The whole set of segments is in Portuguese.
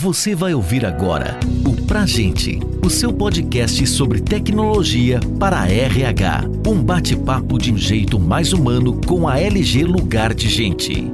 Você vai ouvir agora o Pra Gente, o seu podcast sobre tecnologia para a RH. Um bate-papo de um jeito mais humano com a LG Lugar de Gente.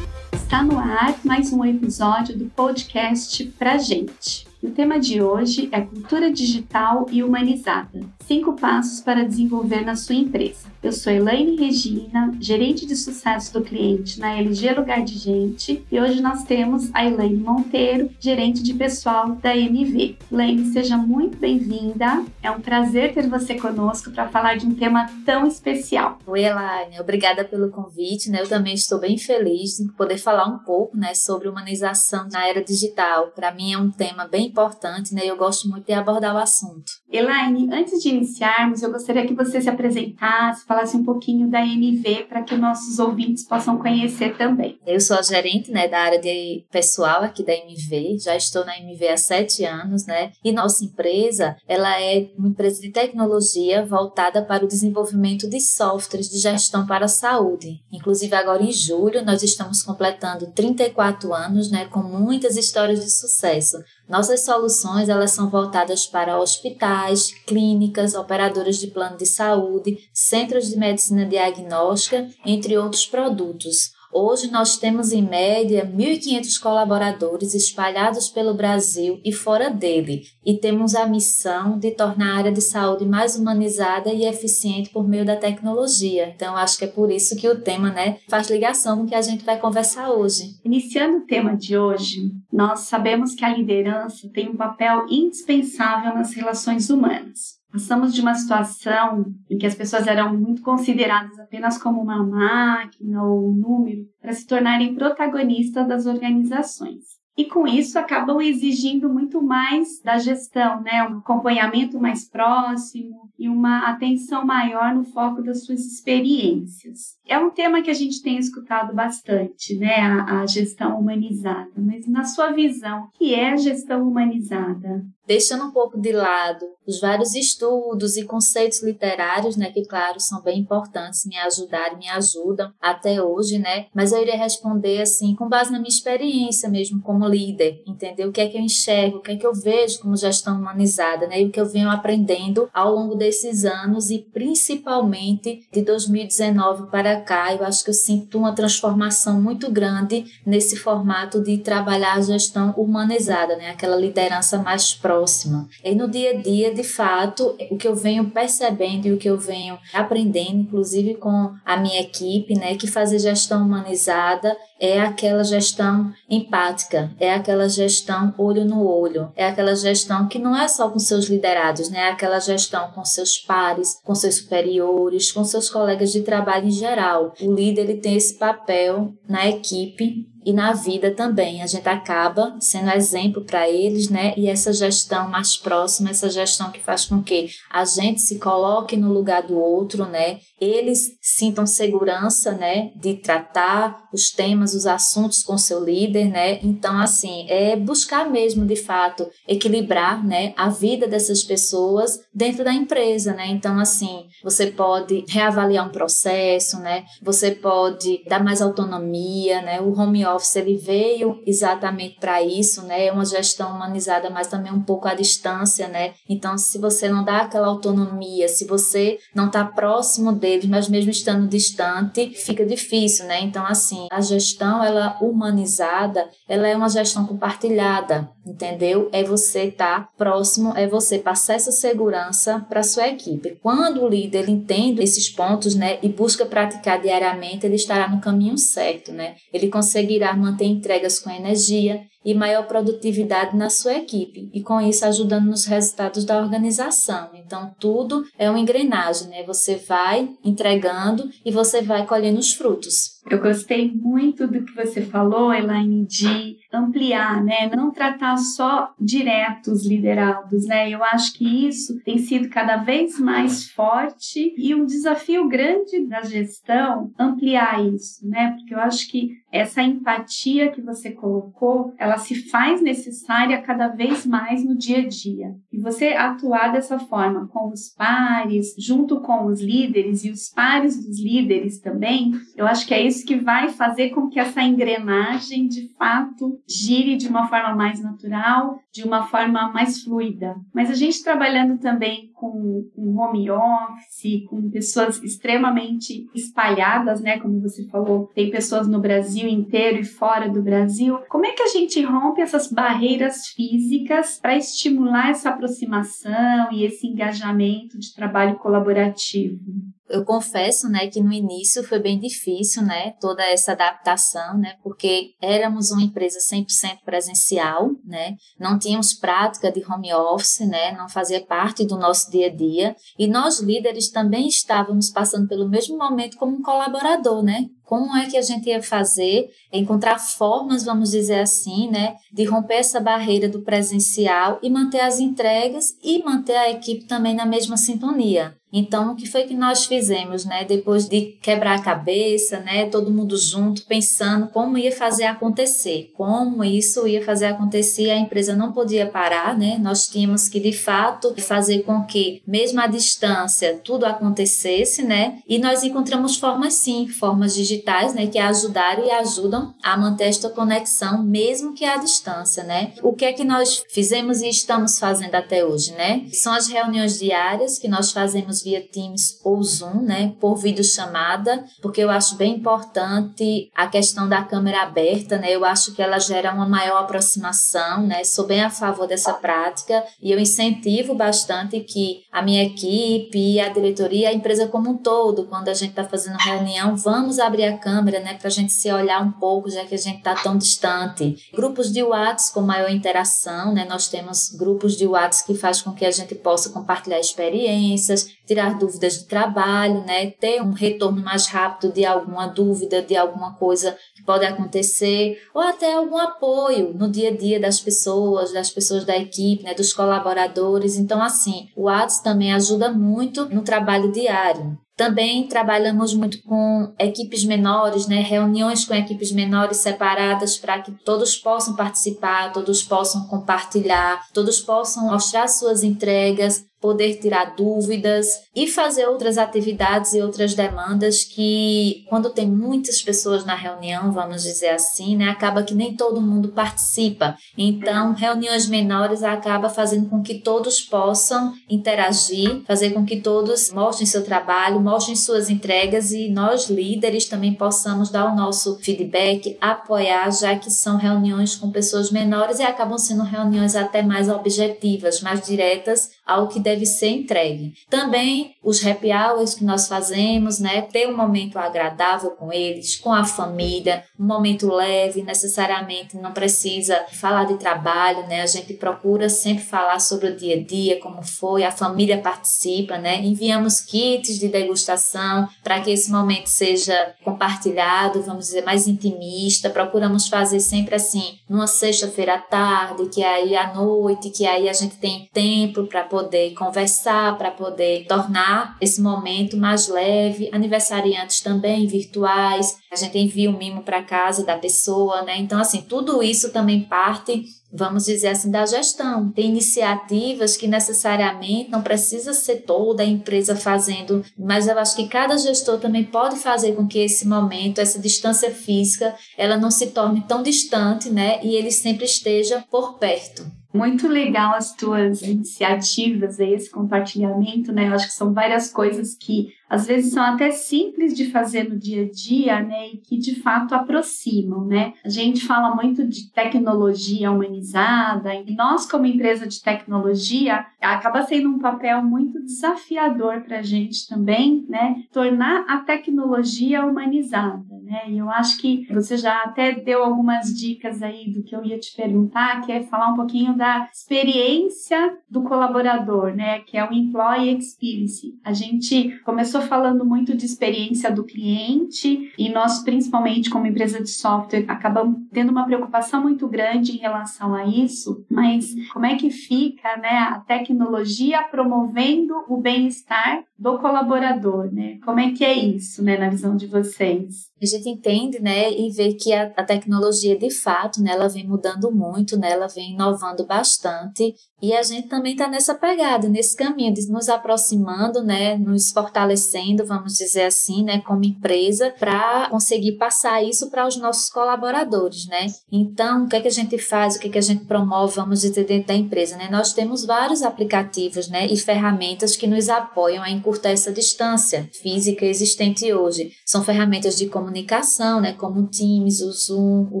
Está no ar mais um episódio do podcast Pra Gente. O tema de hoje é cultura digital e humanizada. Cinco passos para desenvolver na sua empresa. Eu sou Elaine Regina, gerente de sucesso do cliente na LG Lugar de Gente, e hoje nós temos a Elaine Monteiro, gerente de pessoal da MV. Elaine, seja muito bem-vinda. É um prazer ter você conosco para falar de um tema tão especial. Oi, Elaine, obrigada pelo convite. Né? Eu também estou bem feliz de poder falar um pouco né, sobre humanização na era digital. Para mim é um tema bem importante né? eu gosto muito de abordar o assunto. Elaine, antes de iniciarmos, eu gostaria que você se apresentasse, falasse um pouquinho da MV para que nossos ouvintes possam conhecer também. Eu sou a gerente né, da área de pessoal aqui da MV, já estou na MV há sete anos, né? E nossa empresa, ela é uma empresa de tecnologia voltada para o desenvolvimento de softwares de gestão para a saúde. Inclusive agora em julho nós estamos completando 34 anos, né, com muitas histórias de sucesso. Nossas soluções elas são voltadas para hospitais, clínicas, operadoras de plano de saúde, centros de medicina diagnóstica, entre outros produtos. Hoje nós temos em média 1.500 colaboradores espalhados pelo Brasil e fora dele, e temos a missão de tornar a área de saúde mais humanizada e eficiente por meio da tecnologia. Então acho que é por isso que o tema, né, faz ligação com o que a gente vai conversar hoje. Iniciando o tema de hoje, nós sabemos que a liderança tem um papel indispensável nas relações humanas. Passamos de uma situação em que as pessoas eram muito consideradas apenas como uma máquina ou um número para se tornarem protagonistas das organizações. E com isso acabam exigindo muito mais da gestão, né? Um acompanhamento mais próximo e uma atenção maior no foco das suas experiências. É um tema que a gente tem escutado bastante, né? A, a gestão humanizada. Mas na sua visão, o que é a gestão humanizada? Deixando um pouco de lado os vários estudos e conceitos literários, né, que claro são bem importantes, me ajudaram, me ajudam até hoje, né? Mas eu iria responder assim, com base na minha experiência mesmo como líder, entender o que é que eu enxergo, o que é que eu vejo como gestão humanizada, né? E o que eu venho aprendendo ao longo desses anos e principalmente de 2019 para cá, eu acho que eu sinto uma transformação muito grande nesse formato de trabalhar a gestão humanizada, né? Aquela liderança mais próxima próxima. E no dia a dia, de fato, o que eu venho percebendo e o que eu venho aprendendo, inclusive com a minha equipe, né, que fazer gestão humanizada é aquela gestão empática, é aquela gestão olho no olho, é aquela gestão que não é só com seus liderados, né? É aquela gestão com seus pares, com seus superiores, com seus colegas de trabalho em geral. O líder ele tem esse papel na equipe e na vida também. A gente acaba sendo exemplo para eles, né? E essa gestão mais próxima, essa gestão que faz com que a gente se coloque no lugar do outro, né? Eles sintam segurança, né, de tratar os temas, os assuntos com seu líder, né? Então, assim, é buscar mesmo, de fato, equilibrar, né, a vida dessas pessoas dentro da empresa, né? Então, assim, você pode reavaliar um processo, né? Você pode dar mais autonomia, né? O home office ele veio exatamente para isso, né? É uma gestão humanizada, mas também um pouco à distância, né? Então, se você não dá aquela autonomia, se você não está próximo deles, mas mesmo estando distante, fica difícil, né? Então, assim, a gestão ela humanizada, ela é uma gestão compartilhada, entendeu? É você estar tá próximo, é você passar essa segurança para sua equipe. Quando o líder ele entende esses pontos, né, e busca praticar diariamente, ele estará no caminho certo, né? Ele conseguirá manter entregas com energia e maior produtividade na sua equipe e com isso ajudando nos resultados da organização. Então tudo é uma engrenagem, né? Você vai entregando e você vai colhendo os frutos. Eu gostei muito do que você falou, Elaine, de ampliar, né? Não tratar só direto os liderados, né? Eu acho que isso tem sido cada vez mais forte e um desafio grande da gestão ampliar isso, né? Porque eu acho que essa empatia que você colocou, ela se faz necessária cada vez mais no dia a dia. E você atuar dessa forma com os pares, junto com os líderes e os pares dos líderes também, eu acho que é isso que vai fazer com que essa engrenagem de fato gire de uma forma mais natural, de uma forma mais fluida. Mas a gente trabalhando também com, home office, com pessoas extremamente espalhadas, né? Como você falou, tem pessoas no Brasil inteiro e fora do Brasil. Como é que a gente rompe essas barreiras físicas para estimular essa aproximação e esse engajamento de trabalho colaborativo? Eu confesso, né, que no início foi bem difícil, né, toda essa adaptação, né, porque éramos uma empresa 100% presencial, né, não tínhamos prática de home office, né, não fazia parte do nosso dia a dia, e nós líderes também estávamos passando pelo mesmo momento como um colaborador, né, como é que a gente ia fazer, encontrar formas, vamos dizer assim, né, de romper essa barreira do presencial e manter as entregas e manter a equipe também na mesma sintonia. Então, o que foi que nós fizemos, né? Depois de quebrar a cabeça, né? Todo mundo junto, pensando como ia fazer acontecer, como isso ia fazer acontecer. A empresa não podia parar, né? Nós tínhamos que, de fato, fazer com que, mesmo à distância, tudo acontecesse, né? E nós encontramos formas, sim, formas digitais, né? Que ajudaram e ajudam a manter esta conexão, mesmo que à distância, né? O que é que nós fizemos e estamos fazendo até hoje, né? São as reuniões diárias que nós fazemos via Teams ou Zoom, né, por videochamada, porque eu acho bem importante a questão da câmera aberta, né? Eu acho que ela gera uma maior aproximação, né? Sou bem a favor dessa prática e eu incentivo bastante que a minha equipe, a diretoria, a empresa como um todo, quando a gente está fazendo reunião, vamos abrir a câmera, né, para a gente se olhar um pouco, já que a gente está tão distante. Grupos de WhatsApp com maior interação, né? Nós temos grupos de WhatsApp que faz com que a gente possa compartilhar experiências, tirar dúvidas de trabalho, né? Ter um retorno mais rápido de alguma dúvida, de alguma coisa que pode acontecer, ou até algum apoio no dia a dia das pessoas, das pessoas da equipe, né? Dos colaboradores. Então, assim, o WhatsApp também ajuda muito no trabalho diário. Também trabalhamos muito com equipes menores, né? reuniões com equipes menores separadas para que todos possam participar, todos possam compartilhar, todos possam mostrar suas entregas, poder tirar dúvidas e fazer outras atividades e outras demandas que, quando tem muitas pessoas na reunião, vamos dizer assim, né, acaba que nem todo mundo participa. Então, reuniões menores acaba fazendo com que todos possam interagir, fazer com que todos mostrem seu trabalho, mostrem suas entregas e nós líderes também possamos dar o nosso feedback, apoiar, já que são reuniões com pessoas menores e acabam sendo reuniões até mais objetivas, mais diretas ao que deve ser entregue. Também os happy hours que nós fazemos, né? Ter um momento agradável com eles, com a família, um momento leve, necessariamente não precisa falar de trabalho, né? A gente procura sempre falar sobre o dia a dia, como foi, a família participa, né? Enviamos kits de degustação para que esse momento seja compartilhado, vamos dizer, mais intimista. Procuramos fazer sempre assim, numa sexta-feira à tarde, que aí à noite, que aí a gente tem tempo para poder conversar, para poder tornar esse momento mais leve. Aniversariantes também virtuais, a gente envia um mimo para casa da pessoa, né? Então, assim, tudo isso também parte vamos dizer assim, da gestão. Tem iniciativas que necessariamente não precisa ser toda a empresa fazendo, mas eu acho que cada gestor também pode fazer com que esse momento, essa distância física, ela não se torne tão distante, né? E ele sempre esteja por perto. Muito legal as tuas iniciativas, esse compartilhamento, né? Eu acho que são várias coisas que às vezes são até simples de fazer no dia a dia, né, e que de fato aproximam, né? A gente fala muito de tecnologia humanizada, e nós como empresa de tecnologia acaba sendo um papel muito desafiador para a gente também, né, tornar a tecnologia humanizada, né? E eu acho que você já até deu algumas dicas aí do que eu ia te perguntar, que é falar um pouquinho da experiência do colaborador, né, que é o employee experience. A gente começou falando muito de experiência do cliente e nós, principalmente como empresa de software, acabamos tendo uma preocupação muito grande em relação a isso, mas como é que fica né, a tecnologia promovendo o bem-estar do colaborador, né? Como é que é isso, né, na visão de vocês? A gente entende, né, e vê que a, a tecnologia, de fato, né, ela vem mudando muito, né, ela vem inovando bastante, e a gente também está nessa pegada, nesse caminho de nos aproximando, né, nos fortalecendo, vamos dizer assim, né, como empresa, para conseguir passar isso para os nossos colaboradores, né. Então, o que é que a gente faz, o que é que a gente promove, vamos dizer, dentro da empresa, né? Nós temos vários aplicativos, né, e ferramentas que nos apoiam a encurtar essa distância física existente hoje. São ferramentas de comunicação, né, como o Teams, o Zoom, o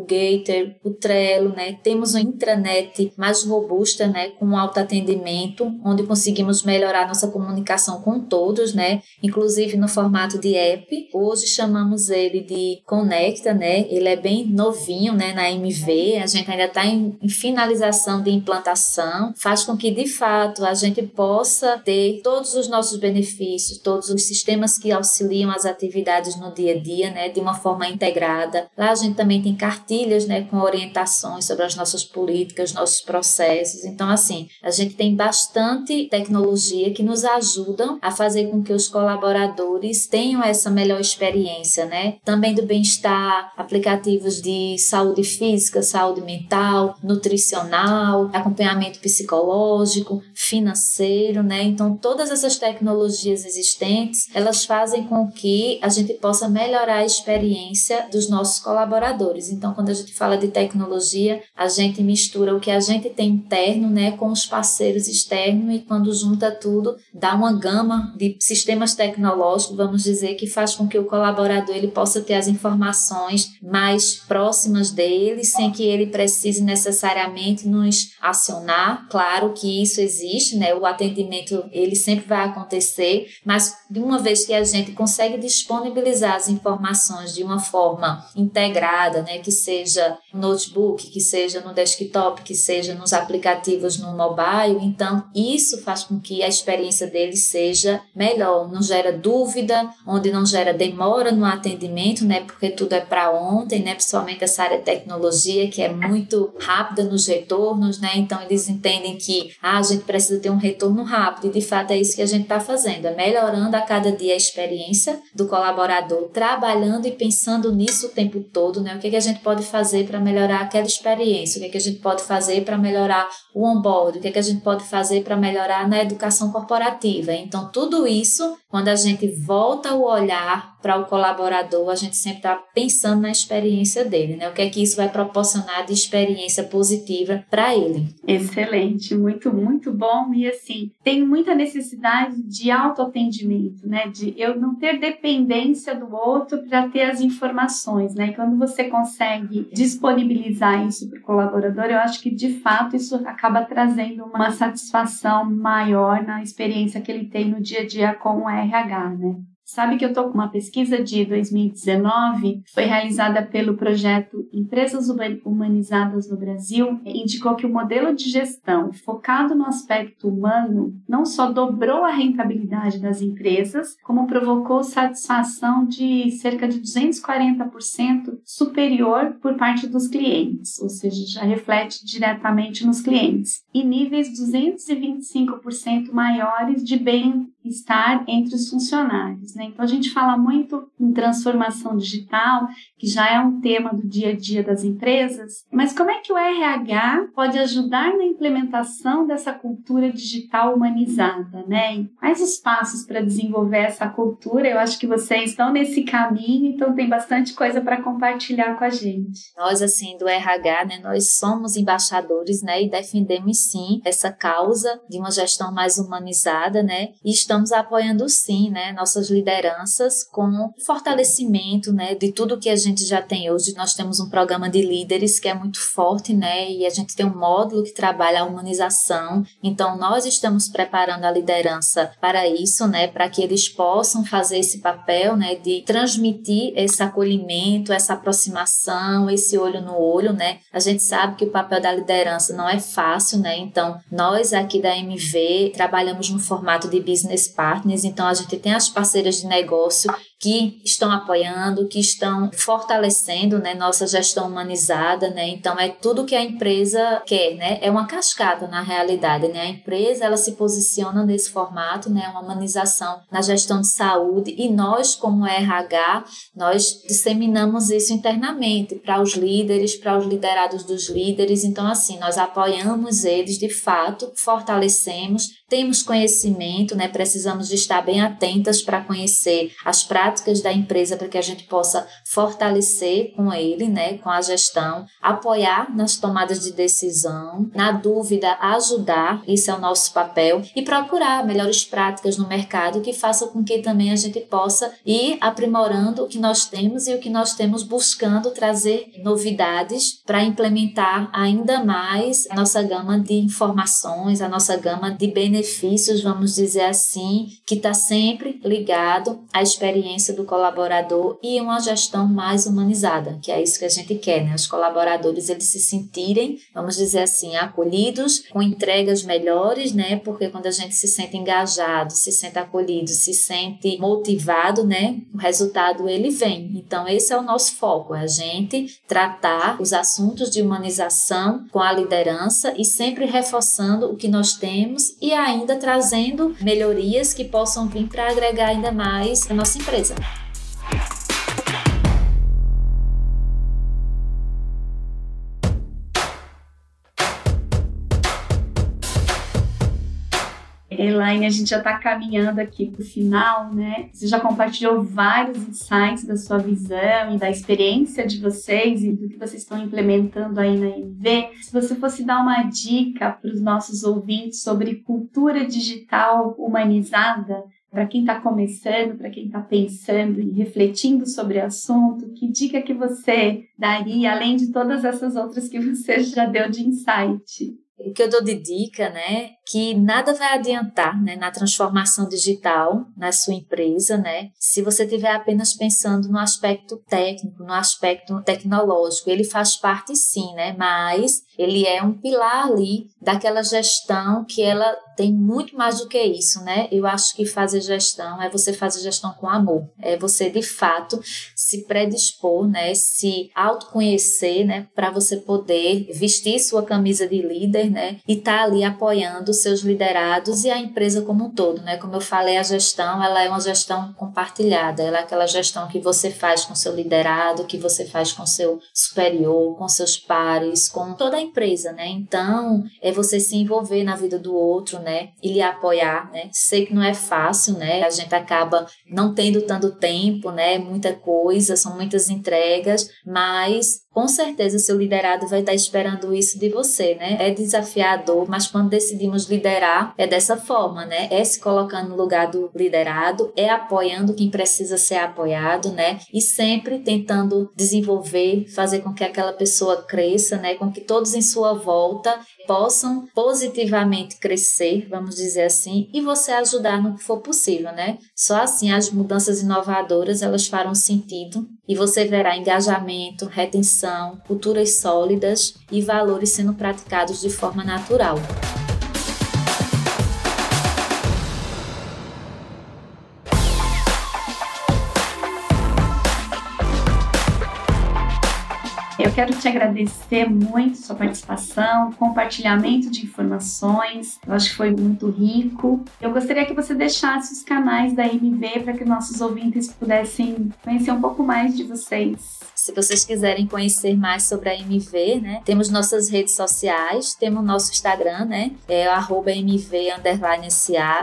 Gator, o Trello, né. Temos uma intranet mais robusta, né, com alto atendimento, onde conseguimos melhorar nossa comunicação com todos, né, inclusive no formato de app. Hoje chamamos ele de Conecta, né. Ele é bem novinho, né, na MV. A gente ainda está em, em finalização de implantação. Faz com que de fato a gente possa ter todos os nossos benefícios, todos os sistemas que auxiliam as atividades no dia a dia, né, de uma forma integrada. Lá a gente também tem cartilhas, né, com orientações sobre as nossas políticas, nossos processos. Então, assim, a gente tem bastante tecnologia que nos ajudam a fazer com que os colaboradores tenham essa melhor experiência, né? Também do bem-estar, aplicativos de saúde física, saúde mental, nutricional, acompanhamento psicológico, financeiro, né? Então, todas essas tecnologias tecnologias existentes, elas fazem com que a gente possa melhorar a experiência dos nossos colaboradores. Então, quando a gente fala de tecnologia, a gente mistura o que a gente tem interno, né, com os parceiros externos e quando junta tudo, dá uma gama de sistemas tecnológicos, vamos dizer, que faz com que o colaborador ele possa ter as informações mais próximas dele, sem que ele precise necessariamente nos acionar. Claro que isso existe, né? O atendimento ele sempre vai acontecer mas de uma vez que a gente consegue disponibilizar as informações de uma forma integrada, né, que seja no notebook, que seja no desktop, que seja nos aplicativos no mobile, então isso faz com que a experiência dele seja melhor, não gera dúvida, onde não gera demora no atendimento, né, porque tudo é para ontem, né, principalmente essa área de tecnologia que é muito rápida nos retornos, né, então eles entendem que ah, a gente precisa ter um retorno rápido e de fato é isso que a gente está fazendo. É melhorando a cada dia a experiência do colaborador, trabalhando e pensando nisso o tempo todo, né? O que, é que a gente pode fazer para melhorar aquela experiência, o que, é que a gente pode fazer para melhorar o onboard, o que, é que a gente pode fazer para melhorar na educação corporativa. Então, tudo isso, quando a gente volta o olhar para o colaborador, a gente sempre está pensando na experiência dele, né? O que é que isso vai proporcionar de experiência positiva para ele. Excelente, muito, muito bom. E assim, tem muita necessidade de autoatendimento, né? De eu não ter dependência do outro para ter as informações, né? Quando você consegue disponibilizar isso para o colaborador, eu acho que de fato isso acaba trazendo uma satisfação maior na experiência que ele tem no dia a dia com o RH, né? Sabe que eu estou com uma pesquisa de 2019, foi realizada pelo projeto Empresas Humanizadas no Brasil, indicou que o modelo de gestão focado no aspecto humano não só dobrou a rentabilidade das empresas, como provocou satisfação de cerca de 240% superior por parte dos clientes, ou seja, já reflete diretamente nos clientes, e níveis 225% maiores de bem estar entre os funcionários. Né? Então, a gente fala muito em transformação digital, que já é um tema do dia a dia das empresas, mas como é que o RH pode ajudar na implementação dessa cultura digital humanizada? Né? quais os passos para desenvolver essa cultura? Eu acho que vocês estão nesse caminho, então tem bastante coisa para compartilhar com a gente. Nós, assim, do RH, né, nós somos embaixadores né, e defendemos sim essa causa de uma gestão mais humanizada, né? E estamos apoiando sim, né, nossas lideranças com fortalecimento, né, de tudo que a gente já tem hoje. Nós temos um programa de líderes que é muito forte, né, e a gente tem um módulo que trabalha a humanização. Então nós estamos preparando a liderança para isso, né, para que eles possam fazer esse papel, né, de transmitir esse acolhimento, essa aproximação, esse olho no olho, né? A gente sabe que o papel da liderança não é fácil, né? Então nós aqui da MV trabalhamos no formato de business partners, então a gente tem as parceiras de negócio que estão apoiando, que estão fortalecendo, né, nossa gestão humanizada, né? Então é tudo que a empresa quer, né? É uma cascata na realidade, né? A empresa ela se posiciona nesse formato, né? Uma humanização na gestão de saúde e nós como RH, nós disseminamos isso internamente para os líderes, para os liderados dos líderes. Então assim, nós apoiamos eles de fato, fortalecemos temos conhecimento, né? Precisamos de estar bem atentas para conhecer as práticas da empresa para que a gente possa fortalecer com ele, né? Com a gestão, apoiar nas tomadas de decisão, na dúvida, ajudar, isso é o nosso papel e procurar melhores práticas no mercado que façam com que também a gente possa ir aprimorando o que nós temos e o que nós temos buscando trazer novidades para implementar ainda mais a nossa gama de informações, a nossa gama de benefícios, vamos dizer assim, que está sempre ligado à experiência do colaborador e uma gestão mais humanizada, que é isso que a gente quer, né? Os colaboradores eles se sentirem, vamos dizer assim, acolhidos, com entregas melhores, né? Porque quando a gente se sente engajado, se sente acolhido, se sente motivado, né? O resultado ele vem. Então esse é o nosso foco, é a gente tratar os assuntos de humanização com a liderança e sempre reforçando o que nós temos e ainda trazendo melhorias que possam vir para agregar ainda mais a nossa empresa. Elaine, a gente já está caminhando aqui para o final, né? Você já compartilhou vários insights da sua visão e da experiência de vocês e do que vocês estão implementando aí na MV. Se você fosse dar uma dica para os nossos ouvintes sobre cultura digital humanizada, para quem está começando, para quem está pensando e refletindo sobre o assunto, que dica que você daria, além de todas essas outras que você já deu de insight? O que eu dou de dica, né, que nada vai adiantar, né, na transformação digital na sua empresa, né, se você estiver apenas pensando no aspecto técnico, no aspecto tecnológico. Ele faz parte sim, né, mas ele é um pilar ali daquela gestão que ela tem muito mais do que isso, né? Eu acho que fazer gestão é você fazer gestão com amor, é você de fato se predispor, né? Se autoconhecer, né? Para você poder vestir sua camisa de líder, né? E estar tá ali apoiando seus liderados e a empresa como um todo, né? Como eu falei, a gestão ela é uma gestão compartilhada, ela é aquela gestão que você faz com seu liderado, que você faz com seu superior, com seus pares, com toda a empresa, né? Então, é você se envolver na vida do outro, né? E lhe apoiar, né? Sei que não é fácil, né? A gente acaba não tendo tanto tempo, né? Muita coisa, são muitas entregas, mas com certeza seu liderado vai estar esperando isso de você, né? É desafiador, mas quando decidimos liderar, é dessa forma, né? É se colocando no lugar do liderado, é apoiando quem precisa ser apoiado, né? E sempre tentando desenvolver, fazer com que aquela pessoa cresça, né? Com que todos em sua volta possam positivamente crescer, vamos dizer assim, e você ajudar no que for possível, né? Só assim as mudanças inovadoras elas farão sentido e você verá engajamento, retenção, culturas sólidas e valores sendo praticados de forma natural. Eu quero te agradecer muito sua participação, compartilhamento de informações. Eu acho que foi muito rico. Eu gostaria que você deixasse os canais da MV para que nossos ouvintes pudessem conhecer um pouco mais de vocês. Se vocês quiserem conhecer mais sobre a MV, né, temos nossas redes sociais, temos nosso Instagram, né, é arroba.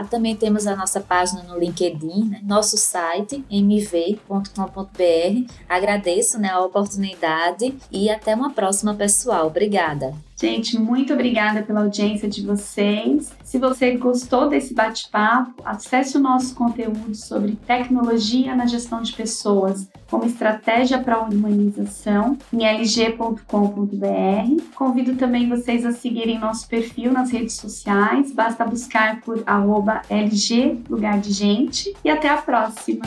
Também temos a nossa página no LinkedIn, né, nosso site mv.com.br. Agradeço, né, a oportunidade e até uma próxima, pessoal. Obrigada. Gente, muito obrigada pela audiência de vocês. Se você gostou desse bate-papo, acesse o nosso conteúdo sobre tecnologia na gestão de pessoas como estratégia para a humanização em lg.com.br. Convido também vocês a seguirem nosso perfil nas redes sociais. Basta buscar por arroba LG Lugar de Gente. E até a próxima!